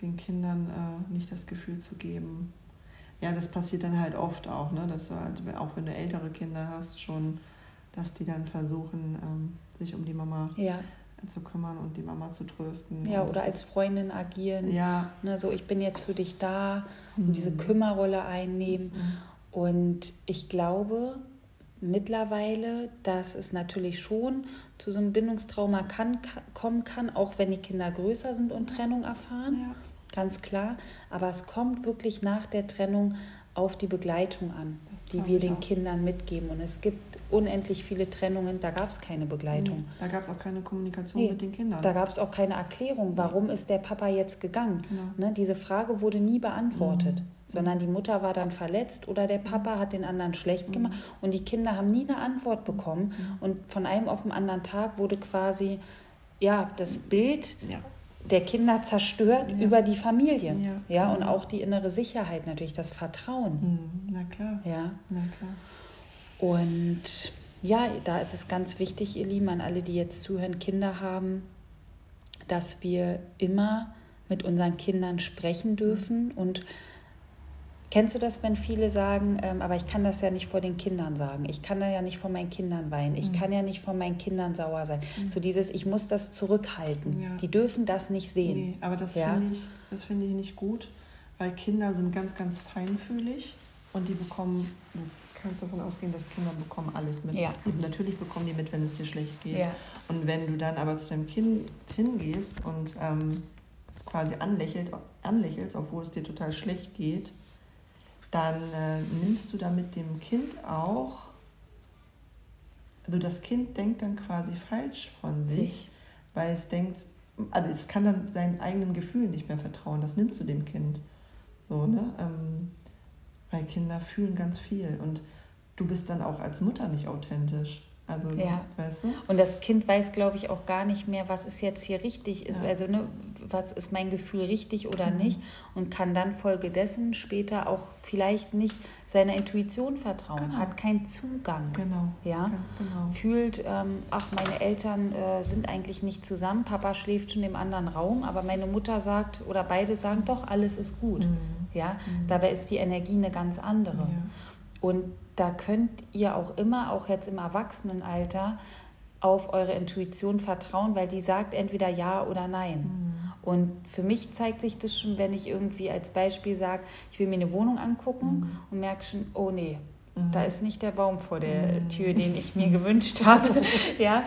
B: den Kindern äh, nicht das Gefühl zu geben. Ja, das passiert dann halt oft auch, ne? dass du halt, auch wenn du ältere Kinder hast, schon, dass die dann versuchen, ähm, sich um die Mama ja. zu kümmern und die Mama zu trösten.
A: Ja, oder als Freundin agieren. Ja. Ne, so, ich bin jetzt für dich da und mhm. diese Kümmerrolle einnehmen. Mhm. Und ich glaube, mittlerweile, dass es natürlich schon zu so einem Bindungstrauma kann, kommen kann, auch wenn die Kinder größer sind und Trennung erfahren. Ja. Ganz klar. Aber es kommt wirklich nach der Trennung auf die Begleitung an, die wir den auch. Kindern mitgeben. Und es gibt unendlich viele Trennungen, da gab es keine Begleitung. Nee,
B: da gab es auch keine Kommunikation nee, mit den Kindern.
A: Da gab es auch keine Erklärung, warum ist der Papa jetzt gegangen. Genau. Ne, diese Frage wurde nie beantwortet. Mhm sondern die Mutter war dann verletzt oder der Papa hat den anderen schlecht gemacht mhm. und die Kinder haben nie eine Antwort bekommen mhm. und von einem auf den anderen Tag wurde quasi ja das Bild ja. der Kinder zerstört ja. über die Familie ja. ja und auch die innere Sicherheit natürlich das Vertrauen
B: mhm. na klar
A: ja
B: na klar
A: und ja da ist es ganz wichtig ihr Lieben an alle die jetzt zuhören Kinder haben dass wir immer mit unseren Kindern sprechen dürfen und Kennst du das, wenn viele sagen, ähm, aber ich kann das ja nicht vor den Kindern sagen, ich kann da ja nicht vor meinen Kindern weinen, ich mhm. kann ja nicht vor meinen Kindern sauer sein. Mhm. So dieses, ich muss das zurückhalten. Ja. Die dürfen das nicht sehen. Nee,
B: aber das ja? finde ich, find ich nicht gut, weil Kinder sind ganz, ganz feinfühlig und die bekommen, du kannst davon ausgehen, dass Kinder bekommen alles mit. Ja. Und natürlich bekommen die mit, wenn es dir schlecht geht. Ja. Und wenn du dann aber zu deinem Kind hingehst und ähm, quasi anlächelt, anlächelst, obwohl es dir total schlecht geht, dann äh, nimmst du damit dem Kind auch, also das Kind denkt dann quasi falsch von sich, sich. weil es denkt, also es kann dann seinen eigenen Gefühlen nicht mehr vertrauen, das nimmst du dem Kind. So, ne? Ähm, weil Kinder fühlen ganz viel und du bist dann auch als Mutter nicht authentisch. Also,
A: ja. weißt du? Und das Kind weiß, glaube ich, auch gar nicht mehr, was ist jetzt hier richtig. Ja. Also, ne, was ist mein Gefühl richtig oder mhm. nicht und kann dann folgedessen später auch vielleicht nicht seiner Intuition vertrauen, genau. hat keinen Zugang. Genau. Ja? Genau. Fühlt, ähm, ach, meine Eltern äh, sind eigentlich nicht zusammen, Papa schläft schon im anderen Raum, aber meine Mutter sagt oder beide sagen doch, alles ist gut. Mhm. Ja? Mhm. Dabei ist die Energie eine ganz andere. Ja. Und da könnt ihr auch immer, auch jetzt im Erwachsenenalter, auf eure Intuition vertrauen, weil die sagt entweder ja oder nein. Mhm. Und für mich zeigt sich das schon, wenn ich irgendwie als Beispiel sage, ich will mir eine Wohnung angucken mhm. und merke schon, oh nee, mhm. da ist nicht der Baum vor der mhm. Tür, den ich mir gewünscht habe. <laughs> ja,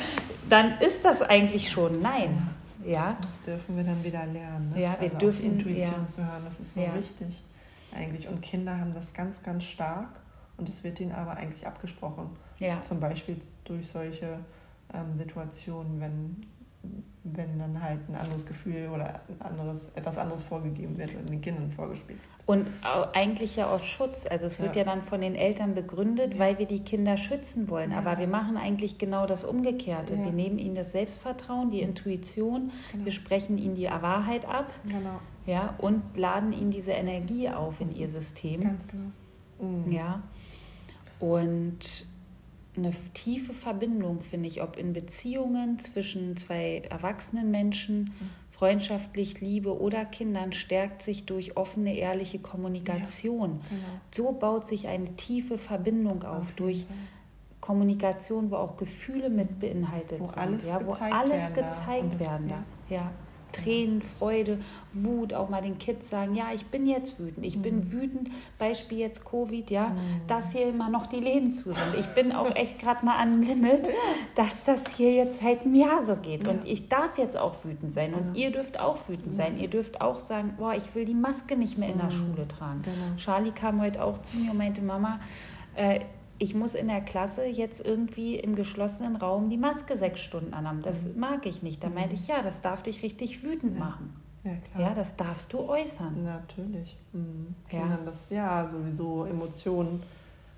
A: dann ist das eigentlich schon nein. Ja.
B: Das dürfen wir dann wieder lernen. Ne?
A: Ja, wir also dürfen
B: Intuition ja. zu hören, das ist so ja. wichtig eigentlich. Und Kinder haben das ganz, ganz stark und es wird ihnen aber eigentlich abgesprochen. Ja. Zum Beispiel durch solche ähm, Situationen, wenn, wenn dann halt ein anderes Gefühl oder ein anderes, etwas anderes vorgegeben wird oder den Kindern vorgespielt.
A: Und eigentlich ja aus Schutz. Also es wird ja, ja dann von den Eltern begründet, ja. weil wir die Kinder schützen wollen. Ja. Aber wir machen eigentlich genau das Umgekehrte. Wir nehmen ihnen das Selbstvertrauen, die Intuition, genau. wir sprechen ihnen die Wahrheit ab genau. ja, und laden ihnen diese Energie auf in ihr System. Ganz genau. Mhm. Ja. Und eine tiefe Verbindung, finde ich, ob in Beziehungen zwischen zwei erwachsenen Menschen, freundschaftlich, Liebe oder Kindern, stärkt sich durch offene, ehrliche Kommunikation. Ja, genau. So baut sich eine tiefe Verbindung auf, auf durch Kommunikation, wo auch Gefühle mit beinhaltet wo sind, alles ja, wo alles gezeigt werden darf. Ja. Tränen, Freude, Wut, auch mal den Kids sagen, ja, ich bin jetzt wütend, ich bin mhm. wütend, Beispiel jetzt Covid, ja, mhm. dass hier immer noch die Läden zu sind. Ich bin auch echt gerade mal an Limit, dass das hier jetzt seit einem Jahr so geht und ich darf jetzt auch wütend sein und ihr dürft auch wütend sein. Ihr dürft auch sagen, boah, ich will die Maske nicht mehr in der Schule tragen. Genau. Charlie kam heute auch zu mir und meinte, Mama, äh, ich muss in der Klasse jetzt irgendwie im geschlossenen Raum die Maske sechs Stunden anhaben. Das mhm. mag ich nicht. Da meinte ich, ja, das darf dich richtig wütend ja. machen. Ja, klar. Ja, das darfst du äußern.
B: Natürlich. Mhm. Ja. Das, ja, sowieso Emotionen.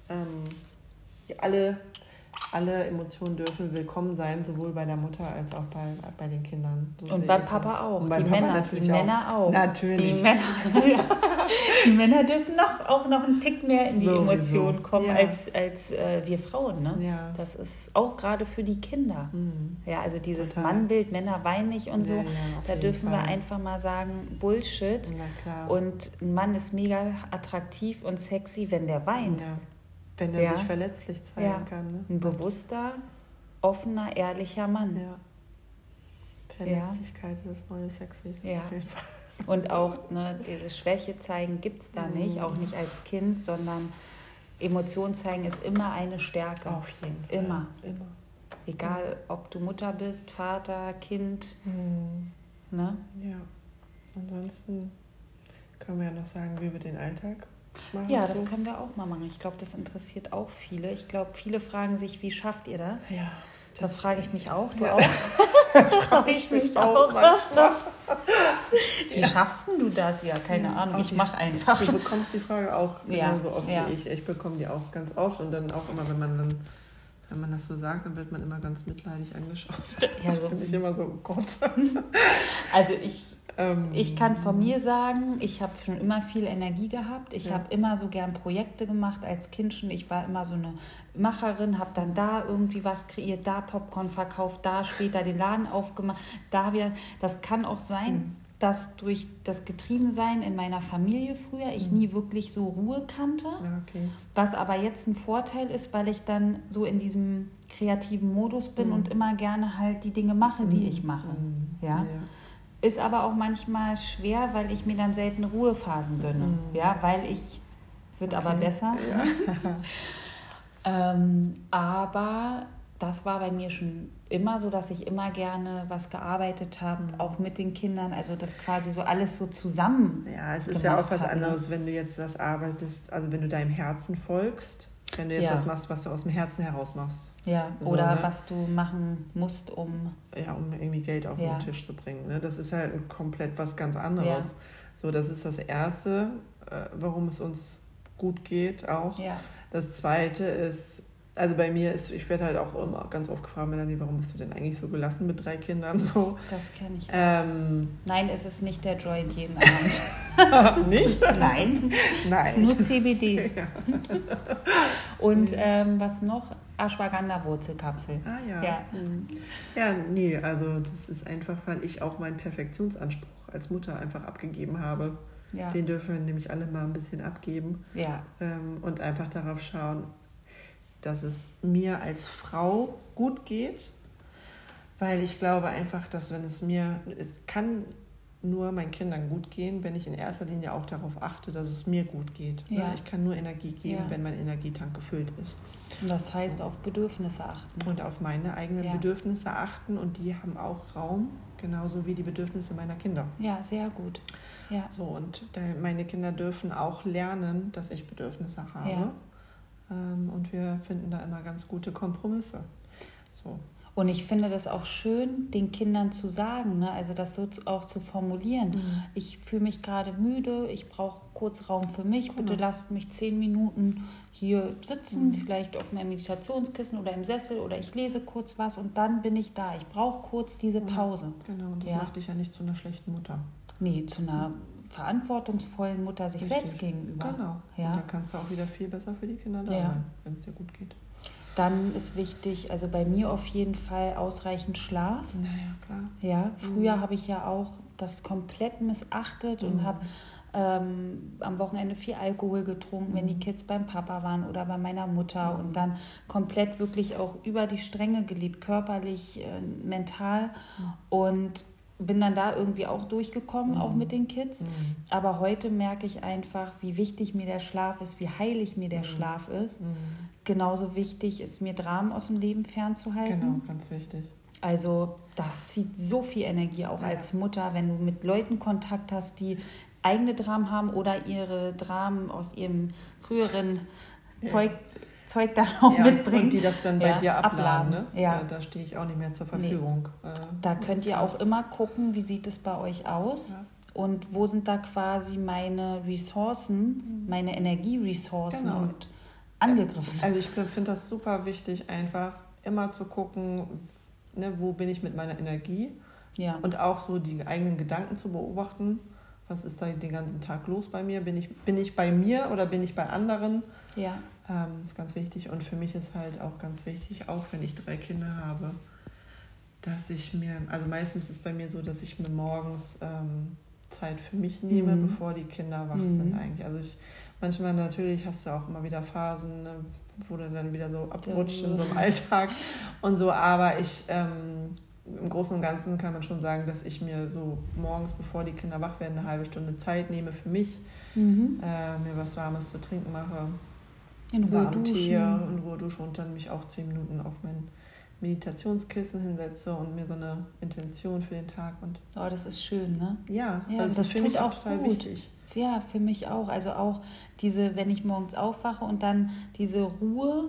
B: Ähm, alle alle Emotionen dürfen willkommen sein, sowohl bei der Mutter als auch bei, bei den Kindern.
A: So und beim Papa auch. die Papa Männer, die Männer auch. Natürlich. Die Männer, <laughs> die Männer dürfen noch, auch noch einen Tick mehr in die so, Emotionen kommen ja. als, als äh, wir Frauen. Ne? Ja. Das ist auch gerade für die Kinder. Mhm. Ja, also dieses Total. Mannbild, Männer weinen nicht und so. Ja, da dürfen Fall. wir einfach mal sagen, Bullshit. Und ein Mann ist mega attraktiv und sexy, wenn der weint. Ja.
B: Wenn er ja. sich verletzlich zeigen ja. kann. Ne?
A: Ein bewusster, offener, ehrlicher Mann. Ja.
B: Verletzlichkeit ist das neue Sexy. Ja.
A: Und auch ne, dieses Schwäche zeigen gibt es da mhm. nicht, auch nicht als Kind, sondern Emotionen zeigen ist immer eine Stärke.
B: Auf jeden
A: Fall. Immer. Immer. Egal, ob du Mutter bist, Vater, Kind. Mhm. Ne?
B: Ja. Ansonsten können wir ja noch sagen, wie wir den Alltag
A: Machen ja, das so. können wir auch mal machen. Ich glaube, das interessiert auch viele. Ich glaube, viele fragen sich, wie schafft ihr das? Ja. Das, frage ich mich auch. Du ja. auch? <laughs> das frage ich mich auch. wie ja. schaffst du das? Ja, keine ja, Ahnung. Ich mache einfach.
B: Du bekommst die Frage auch genauso oft wie ich. Ich bekomme die auch ganz oft und dann auch immer, wenn man dann wenn man das so sagt, dann wird man immer ganz mitleidig angeschaut. <laughs> Das so. finde ich immer so, oh Gott. <laughs>
A: Also ich ähm, ich kann von mir sagen, ich habe schon immer viel Energie gehabt. Ich ja. habe immer so gern Projekte gemacht als Kind schon. Ich war immer so eine Macherin, habe dann da irgendwie was kreiert, da Popcorn verkauft, da später den Laden aufgemacht, da wieder. Das kann auch sein, mhm. Dass durch das Getriebensein in meiner Familie früher ich mhm. nie wirklich so Ruhe kannte. Okay. Was aber jetzt ein Vorteil ist, weil ich dann so in diesem kreativen Modus bin mhm. und immer gerne halt die Dinge mache, die mhm. ich mache. Mhm. ja. ja. Ist aber auch manchmal schwer, weil ich mir dann selten Ruhephasen gönne. Mhm. Ja, weil ich, es wird okay. aber besser. Ja. <laughs> ähm, aber das war bei mir schon immer so, dass ich immer gerne was gearbeitet habe, mhm. auch mit den Kindern. Also das quasi so alles so zusammen.
B: Ja, es ist ja auch was hat, ne? anderes, wenn du jetzt was arbeitest, also wenn du deinem Herzen folgst wenn du jetzt ja. was machst, was du aus dem Herzen heraus machst.
A: Ja, so, oder ne? was du machen musst, um.
B: Ja, um irgendwie Geld auf ja. den Tisch zu bringen. Ne? Das ist halt komplett was ganz anderes. Ja. So, das ist das Erste, äh, warum es uns gut geht auch. Ja. Das Zweite ist, Also bei mir ist, ich werde halt auch immer ganz oft gefragt, Melanie, warum bist du denn eigentlich so gelassen mit drei Kindern? So.
A: Das kenne ich. Ähm, Nein, es ist nicht der Joint jeden Abend. <laughs> nicht? Nein. Nein. Es ist nur CBD. <laughs> Ja. Und ähm, was noch? Ashwagandha-Wurzelkapsel.
B: Ah ja. ja. Mhm. Ja, nee, also das ist einfach, weil ich auch meinen Perfektionsanspruch als Mutter einfach abgegeben habe. Ja. Den dürfen wir nämlich alle mal ein bisschen abgeben. Ja. Ähm, und einfach darauf schauen, dass es mir als Frau gut geht, weil ich glaube einfach, dass wenn es mir, es kann nur meinen Kindern gut gehen, wenn ich in erster Linie auch darauf achte, dass es mir gut geht. Ja. Ich kann nur Energie geben, ja. wenn mein Energietank gefüllt ist.
A: Und das heißt auf Bedürfnisse achten.
B: Und auf meine eigenen ja. Bedürfnisse achten und die haben auch Raum, genauso wie die Bedürfnisse meiner Kinder.
A: Ja, sehr gut. Ja.
B: So, und meine Kinder dürfen auch lernen, dass ich Bedürfnisse habe. Ähm, und wir finden da immer ganz gute Kompromisse. So.
A: Und ich finde das auch schön, den Kindern zu sagen, ne? also das so auch zu formulieren. Mhm. Ich fühle mich gerade müde, ich brauche kurz Raum für mich, genau. bitte lasst mich zehn Minuten hier sitzen, mhm. vielleicht auf meinem Meditationskissen oder im Sessel oder ich lese kurz was und dann bin ich da. Ich brauche kurz diese Pause.
B: Genau, und das ja. macht dich ja nicht zu einer schlechten Mutter.
A: Nee, zu einer verantwortungsvollen Mutter sich Richtig. selbst gegenüber.
B: Genau. Ja. Und dann kannst du auch wieder viel besser für die Kinder da ja. sein, wenn es dir gut geht.
A: Dann ist wichtig, also bei mir auf jeden Fall ausreichend Schlaf.
B: Naja, klar.
A: Ja, früher mhm. habe ich ja auch das komplett missachtet mhm. und habe ähm, am Wochenende viel Alkohol getrunken, mhm. wenn die mhm. Kids beim Papa waren oder bei meiner Mutter und dann komplett wirklich auch über die Stränge gelebt, körperlich, äh, mental. Mhm. Und bin dann da irgendwie auch durchgekommen, mhm. auch mit den Kids. Mhm. Aber heute merke ich einfach, wie wichtig mir der Schlaf ist, wie heilig mir der mhm. Schlaf ist. Mhm. Genauso wichtig ist mir Dramen aus dem Leben fernzuhalten.
B: Genau, ganz wichtig.
A: Also das zieht so viel Energie auch ja. als Mutter, wenn du mit Leuten Kontakt hast, die eigene Dramen haben oder ihre Dramen aus ihrem früheren ja. Zeug Zeug dann <laughs> auch ja, mitbringen. Und
B: die das dann bei ja, dir abladen. Ne? Ja. Da, da stehe ich auch nicht mehr zur Verfügung.
A: Nee. Äh, da könnt ihr auch immer gucken, wie sieht es bei euch aus. Und wo sind da quasi meine Ressourcen, mhm. meine Energieressourcen genau. und angegriffen?
B: Also ich finde das super wichtig, einfach immer zu gucken, ne, wo bin ich mit meiner Energie ja. und auch so die eigenen Gedanken zu beobachten. Was ist da den ganzen Tag los bei mir? Bin ich, bin ich bei mir oder bin ich bei anderen? Ja. Ähm, das ist ganz wichtig. Und für mich ist halt auch ganz wichtig, auch wenn ich drei Kinder habe, dass ich mir, also meistens ist es bei mir so, dass ich mir morgens ähm, Zeit für mich nehme, mhm. bevor die Kinder wach mhm. sind eigentlich. Also ich, manchmal natürlich hast du auch immer wieder Phasen, ne, wo du dann wieder so abrutscht in so einem Alltag und so, aber ich ähm, im Großen und Ganzen kann man schon sagen, dass ich mir so morgens, bevor die Kinder wach werden, eine halbe Stunde Zeit nehme für mich, mhm. äh, mir was Warmes zu trinken mache, in Ruhe duschen. Tee, in Ruhe duschen und dann mich auch zehn Minuten auf mein Meditationskissen hinsetze und mir so eine Intention für den Tag und.
A: Oh, das ist schön, ne?
B: Ja, ja das, das ist für mich auch total gut. wichtig.
A: Ja, für mich auch. Also auch diese, wenn ich morgens aufwache und dann diese Ruhe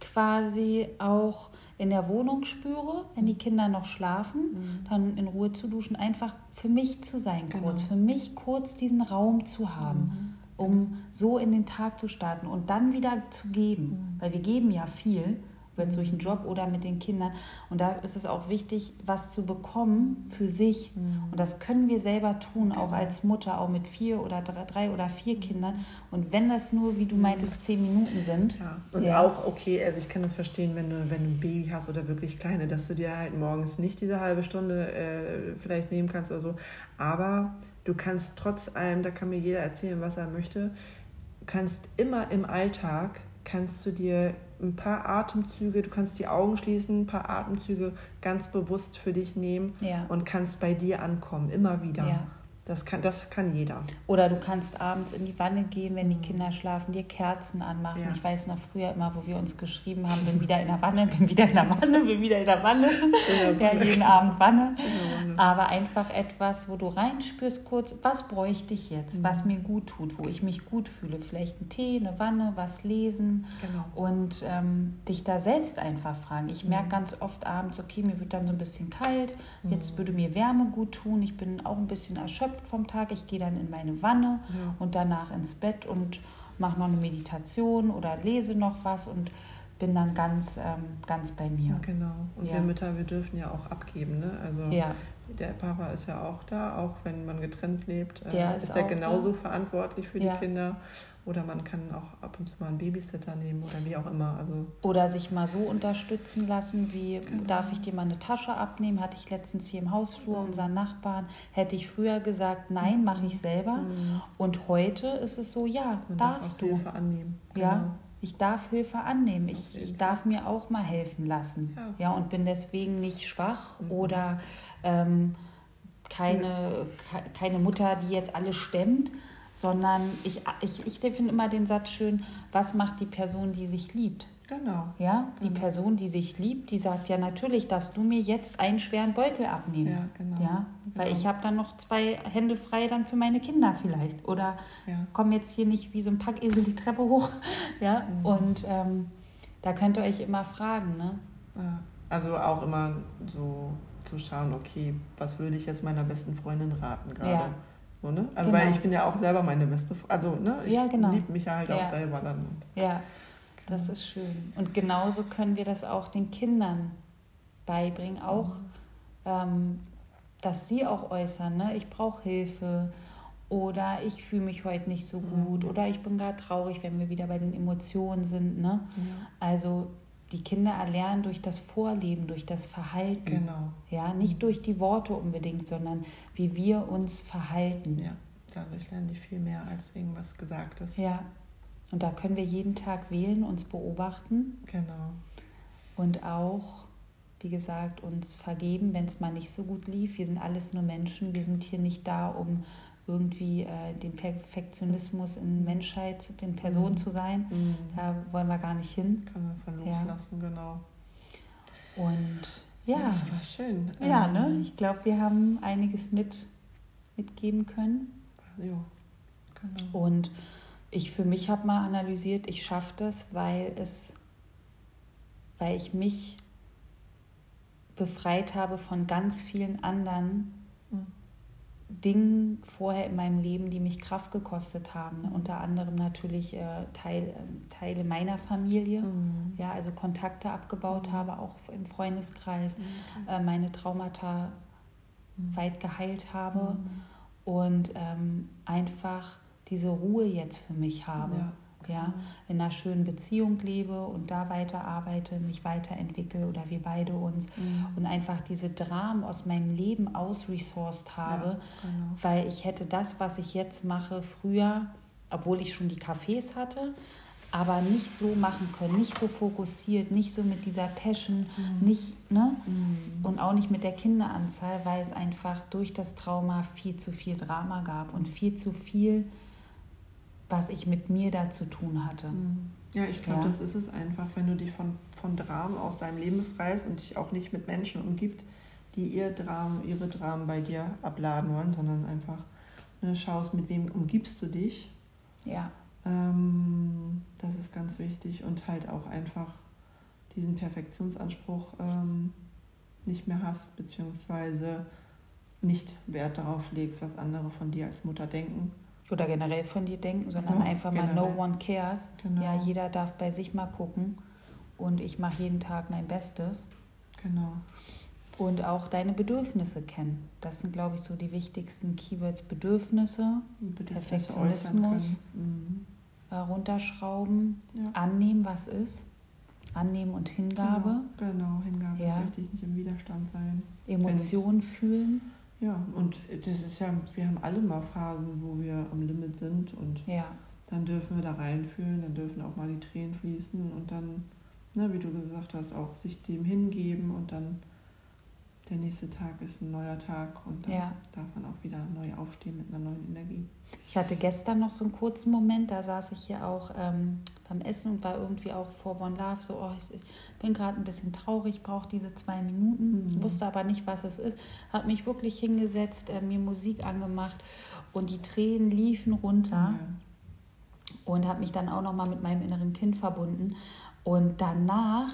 A: quasi auch in der Wohnung spüre, wenn die Kinder noch schlafen, mhm. dann in Ruhe zu duschen, einfach für mich zu sein kurz, genau. für mich kurz diesen Raum zu haben. Mhm um so in den Tag zu starten und dann wieder zu geben. Mhm. Weil wir geben ja viel, ob durch einen Job oder mit den Kindern. Und da ist es auch wichtig, was zu bekommen für sich. Mhm. Und das können wir selber tun, auch als Mutter, auch mit vier oder drei, drei oder vier Kindern. Und wenn das nur, wie du meintest, zehn Minuten sind.
B: Ja. Und ja. auch, okay, also ich kann das verstehen, wenn du, wenn du ein Baby hast oder wirklich kleine, dass du dir halt morgens nicht diese halbe Stunde äh, vielleicht nehmen kannst oder so. Aber Du kannst trotz allem, da kann mir jeder erzählen, was er möchte, kannst immer im Alltag, kannst du dir ein paar Atemzüge, du kannst die Augen schließen, ein paar Atemzüge ganz bewusst für dich nehmen ja. und kannst bei dir ankommen, immer wieder. Ja. Das kann, das kann jeder.
A: Oder du kannst abends in die Wanne gehen, wenn die Kinder schlafen, dir Kerzen anmachen. Ja. Ich weiß noch früher immer, wo wir uns geschrieben haben, bin wieder in der Wanne, bin wieder in der Wanne, bin wieder in der Wanne. Ja, jeden Abend Wanne. Aber einfach etwas, wo du reinspürst kurz, was bräuchte ich jetzt, mhm. was mir gut tut, wo ich mich gut fühle. Vielleicht ein Tee, eine Wanne, was lesen. Genau. Und ähm, dich da selbst einfach fragen. Ich merke mhm. ganz oft abends, okay, mir wird dann so ein bisschen kalt, jetzt mhm. würde mir Wärme gut tun, ich bin auch ein bisschen erschöpft erschöpft vom Tag. Ich gehe dann in meine Wanne ja. und danach ins Bett und mache noch eine Meditation oder lese noch was und bin dann ganz, ähm, ganz bei mir.
B: Genau. Und ja. wir Mütter, wir dürfen ja auch abgeben. Ne? Also ja. der Papa ist ja auch da, auch wenn man getrennt lebt. Äh, der ist, ist er genauso da. verantwortlich für die Kinder. Oder man kann auch ab und zu mal einen Babysitter nehmen oder wie auch immer. Also
A: oder sich mal so unterstützen lassen, wie genau. darf ich dir mal eine Tasche abnehmen? Hatte ich letztens hier im Hausflur mhm. unseren Nachbarn. Hätte ich früher gesagt, nein, mache ich selber. Mhm. Und heute ist es so, ja, man darfst darf du. Hilfe annehmen. Genau. Ja, ich darf Hilfe annehmen. Ich, ich darf mir auch mal helfen lassen. Ja, ja und bin deswegen nicht schwach mhm. oder ähm, keine, keine Mutter, die jetzt alles stemmt, sondern ich, ich, ich finde immer den Satz schön, was macht die Person, die sich liebt? Genau. Ja, die genau. Person, die sich liebt, die sagt ja natürlich, dass du mir jetzt einen schweren Beutel abnehmen. Ja, genau. Ja, weil genau. ich habe dann noch zwei Hände frei dann für meine Kinder vielleicht. Oder ja. komme jetzt hier nicht wie so ein Packesel die Treppe hoch. <laughs> ja, mhm. und ähm, da könnt ihr euch immer fragen, ne?
B: Also auch immer so zu schauen, okay, was würde ich jetzt meiner besten Freundin raten gerade? Ja. So, ne? Also genau. weil ich bin ja auch selber meine beste, also ne, ich ja, genau. liebe mich ja halt auch selber dann.
A: Ja. Das ist schön. Und genauso können wir das auch den Kindern beibringen, auch, ähm, dass sie auch äußern, ne? ich brauche Hilfe oder ich fühle mich heute nicht so gut mhm. oder ich bin gar traurig, wenn wir wieder bei den Emotionen sind. Ne? Ja. Also die Kinder erlernen durch das Vorleben, durch das Verhalten. Genau. Ja, nicht durch die Worte unbedingt, sondern wie wir uns verhalten.
B: Ja, dadurch lernen die viel mehr als irgendwas Gesagtes.
A: Ja, und da können wir jeden Tag wählen, uns beobachten. Genau. Und auch, wie gesagt, uns vergeben, wenn es mal nicht so gut lief. Wir sind alles nur Menschen. Wir sind hier nicht da, um irgendwie äh, den Perfektionismus in Menschheit, in Person mhm. zu sein. Mhm. Da wollen wir gar nicht hin.
B: Kann man von loslassen, ja. genau.
A: Und ja, ja
B: war schön.
A: Ja, ne? Ähm, ich glaube, wir haben einiges mit, mitgeben können. Ja, genau. Und ich für mich habe mal analysiert, ich schaffe das, weil es, weil ich mich befreit habe von ganz vielen anderen. Dingen vorher in meinem Leben, die mich Kraft gekostet haben. Mhm. Unter anderem natürlich äh, Teil, äh, Teile meiner Familie, mhm. ja, also Kontakte abgebaut mhm. habe, auch im Freundeskreis, mhm, äh, meine Traumata mhm. weit geheilt habe und ähm, einfach diese Ruhe jetzt für mich habe. Ja. Ja, in einer schönen Beziehung lebe und da weiter arbeite, mich weiterentwickle oder wir beide uns mhm. und einfach diese Dramen aus meinem Leben ausresourced habe, ja, genau. weil ich hätte das, was ich jetzt mache, früher, obwohl ich schon die Cafés hatte, aber nicht so machen können, nicht so fokussiert, nicht so mit dieser Passion, mhm. nicht, ne? Mhm. Und auch nicht mit der Kinderanzahl, weil es einfach durch das Trauma viel zu viel Drama gab und viel zu viel was ich mit mir da zu tun hatte. Mhm.
B: Ja, ich glaube, ja. das ist es einfach, wenn du dich von, von Dramen aus deinem Leben befreist und dich auch nicht mit Menschen umgibt, die ihr Dramen, ihre Dramen bei dir abladen wollen, sondern einfach ne, schaust, mit wem umgibst du dich. Ja. Ähm, das ist ganz wichtig und halt auch einfach diesen Perfektionsanspruch ähm, nicht mehr hast, beziehungsweise nicht Wert darauf legst, was andere von dir als Mutter denken,
A: oder generell von dir denken, sondern ja, einfach generell. mal no one cares. Genau. Ja, jeder darf bei sich mal gucken und ich mache jeden Tag mein Bestes. Genau. Und auch deine Bedürfnisse kennen. Das sind, glaube ich, so die wichtigsten Keywords. Bedürfnisse, Bedürfnisse Perfektionismus, mhm. äh, runterschrauben, ja. annehmen, was ist. Annehmen und Hingabe.
B: Genau, genau. Hingabe ja. ist wichtig, nicht im Widerstand sein.
A: Emotionen fühlen.
B: Ja, und das ist ja, wir haben alle mal Phasen, wo wir am Limit sind und ja. dann dürfen wir da reinfühlen, dann dürfen auch mal die Tränen fließen und dann, na, wie du gesagt hast, auch sich dem hingeben und dann der nächste Tag ist ein neuer Tag und dann ja. darf man auch wieder neu aufstehen mit einer neuen Energie.
A: Ich hatte gestern noch so einen kurzen Moment, da saß ich hier auch ähm, beim Essen und war irgendwie auch vor One Love so, oh, ich, ich bin gerade ein bisschen traurig, brauche diese zwei Minuten, mhm. wusste aber nicht, was es ist, habe mich wirklich hingesetzt, äh, mir Musik angemacht und die Tränen liefen runter mhm. und habe mich dann auch noch mal mit meinem inneren Kind verbunden und danach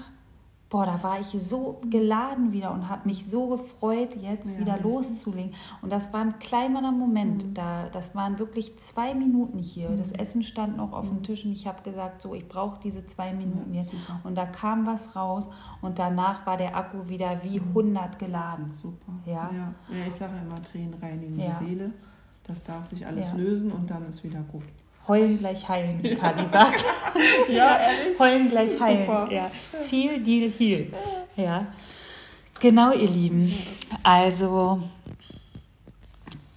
A: boah, da war ich so geladen wieder und habe mich so gefreut, jetzt ja, wieder loszulegen. Und das war ein kleiner Moment. Mhm. Da, das waren wirklich zwei Minuten hier. Mhm. Das Essen stand noch auf dem mhm. Tisch und ich habe gesagt, so, ich brauche diese zwei Minuten ja, jetzt. Super. Und da kam was raus und danach war der Akku wieder wie 100 mhm. geladen.
B: Super. Ja, ja. ja ich sage immer, Tränen reinigen die Seele. Das darf sich alles lösen und dann ist wieder gut.
A: Heulen gleich heilen, wie Kadi sagt. <laughs> ja, ehrlich? Heulen gleich heilen. Super. Ja. Viel Deal Heal. Ja. Genau, ihr Lieben. Also,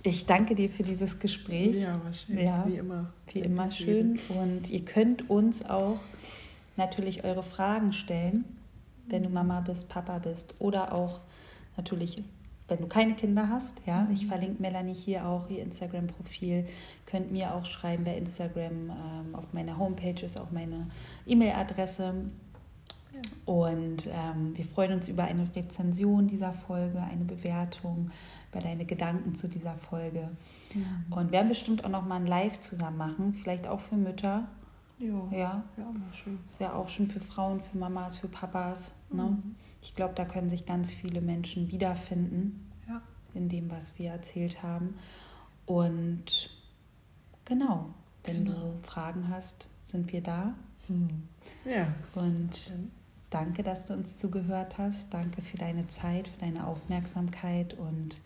A: ich danke dir für dieses Gespräch.
B: Ja, war schön. Ja, wie immer.
A: Wie immer schön. Und ihr könnt uns auch natürlich eure Fragen stellen, wenn du Mama bist, Papa bist oder auch natürlich wenn du keine Kinder hast, ja, ich mhm. verlinke Melanie hier auch, ihr Instagram-Profil, könnt mir auch schreiben bei Instagram, ähm, auf meiner Homepage ist auch meine E-Mail-Adresse. Ja. Und ähm, wir freuen uns über eine Rezension dieser Folge, eine Bewertung, über deine Gedanken zu dieser Folge. Mhm. Und werden bestimmt auch noch mal ein Live zusammen machen, vielleicht auch für Mütter.
B: Jo, ja, wäre auch mal
A: schön. Wäre auch schön für Frauen, für Mamas, für Papas. Ne? Ich glaube, da können sich ganz viele Menschen wiederfinden ja. in dem, was wir erzählt haben. Und genau, wenn genau. du Fragen hast, sind wir da.
B: Hm. Ja.
A: Und danke, dass du uns zugehört hast. Danke für deine Zeit, für deine Aufmerksamkeit und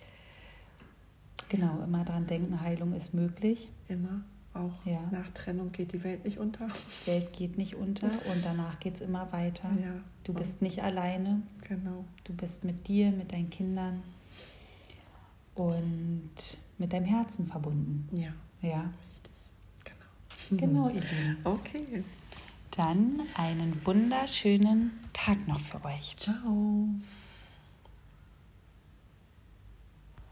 A: genau, immer dran denken, Heilung ist möglich.
B: Immer. Auch ja. nach Trennung geht die Welt nicht unter.
A: Die Welt geht nicht unter und danach geht es immer weiter. Ja. Du bist nicht alleine.
B: Genau.
A: Du bist mit dir, mit deinen Kindern und mit deinem Herzen verbunden.
B: Ja.
A: Ja.
B: Richtig. Genau.
A: Genau, <laughs> ihr Lieben.
B: Okay.
A: Dann einen wunderschönen Tag noch für euch.
B: Ciao.